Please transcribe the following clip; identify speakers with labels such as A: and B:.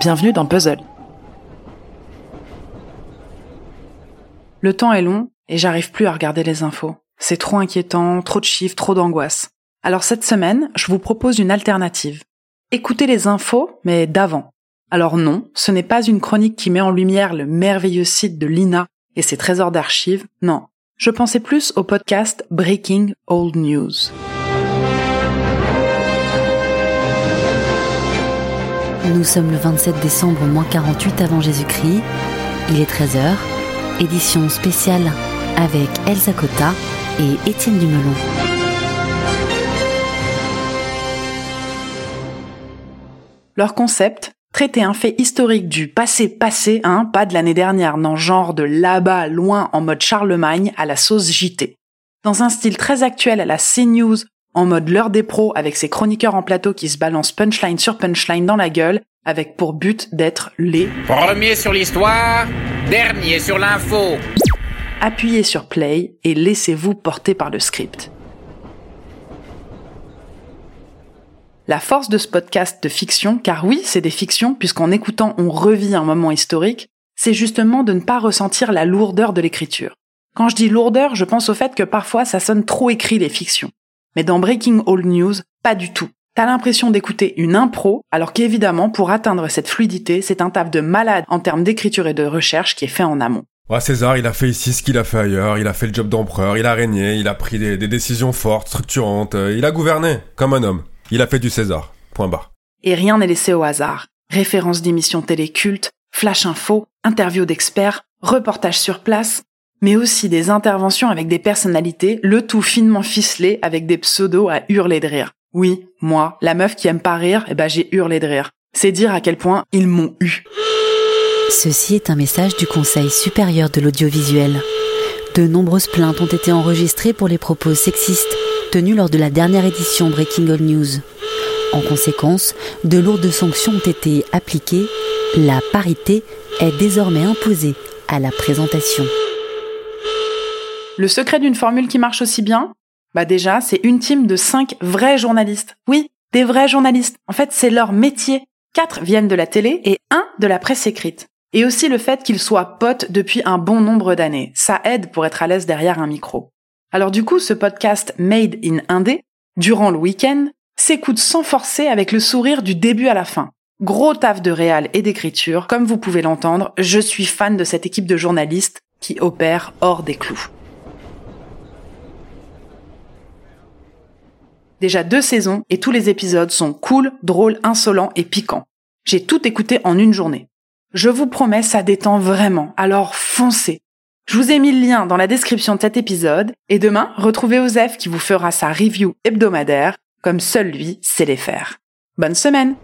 A: bienvenue dans Puzzle. Le temps est long et j'arrive plus à regarder les infos. C'est trop inquiétant, trop de chiffres, trop d'angoisse. Alors cette semaine, je vous propose une alternative. Écoutez les infos, mais d'avant. Alors non, ce n'est pas une chronique qui met en lumière le merveilleux site de l'INA et ses trésors d'archives, non. Je pensais plus au podcast Breaking Old News.
B: Nous sommes le 27 décembre moins 48 avant Jésus-Christ. Il est 13h. Édition spéciale avec Elsa Cotta et Étienne Dumelon.
A: Leur concept, traiter un fait historique du passé passé, hein, pas de l'année dernière, non genre de là-bas, loin, en mode Charlemagne, à la sauce JT. Dans un style très actuel à la CNews, en mode l'heure des pros avec ses chroniqueurs en plateau qui se balancent punchline sur punchline dans la gueule, avec pour but d'être les
C: Premier sur l'histoire, dernier sur l'info.
A: appuyez sur play et laissez-vous porter par le script. La force de ce podcast de fiction, car oui, c'est des fictions, puisqu'en écoutant on revit un moment historique, c'est justement de ne pas ressentir la lourdeur de l'écriture. Quand je dis lourdeur, je pense au fait que parfois ça sonne trop écrit les fictions. Mais dans Breaking All News, pas du tout. T'as l'impression d'écouter une impro, alors qu'évidemment, pour atteindre cette fluidité, c'est un taf de malade en termes d'écriture et de recherche qui est fait en amont.
D: Ouais, César, il a fait ici ce qu'il a fait ailleurs, il a fait le job d'empereur, il a régné, il a pris des, des décisions fortes, structurantes, euh, il a gouverné, comme un homme. Il a fait du César. Point barre.
A: Et rien n'est laissé au hasard. Références d'émissions télé cultes, flash info, interviews d'experts, reportages sur place, mais aussi des interventions avec des personnalités, le tout finement ficelé avec des pseudos à hurler de rire. Oui, moi, la meuf qui aime pas rire, eh ben j'ai hurlé de rire. C'est dire à quel point ils m'ont eu.
B: Ceci est un message du Conseil supérieur de l'audiovisuel. De nombreuses plaintes ont été enregistrées pour les propos sexistes tenus lors de la dernière édition Breaking All News. En conséquence, de lourdes sanctions ont été appliquées. La parité est désormais imposée à la présentation.
A: Le secret d'une formule qui marche aussi bien Bah déjà, c'est une team de cinq vrais journalistes. Oui, des vrais journalistes. En fait, c'est leur métier. Quatre viennent de la télé et un de la presse écrite. Et aussi le fait qu'ils soient potes depuis un bon nombre d'années. Ça aide pour être à l'aise derrière un micro. Alors du coup, ce podcast Made in Indé, durant le week-end, s'écoute sans forcer avec le sourire du début à la fin. Gros taf de réal et d'écriture, comme vous pouvez l'entendre, je suis fan de cette équipe de journalistes qui opère hors des clous. Déjà deux saisons et tous les épisodes sont cool, drôles, insolents et piquants. J'ai tout écouté en une journée. Je vous promets, ça détend vraiment, alors foncez. Je vous ai mis le lien dans la description de cet épisode et demain, retrouvez Osef qui vous fera sa review hebdomadaire, comme seul lui sait les faire. Bonne semaine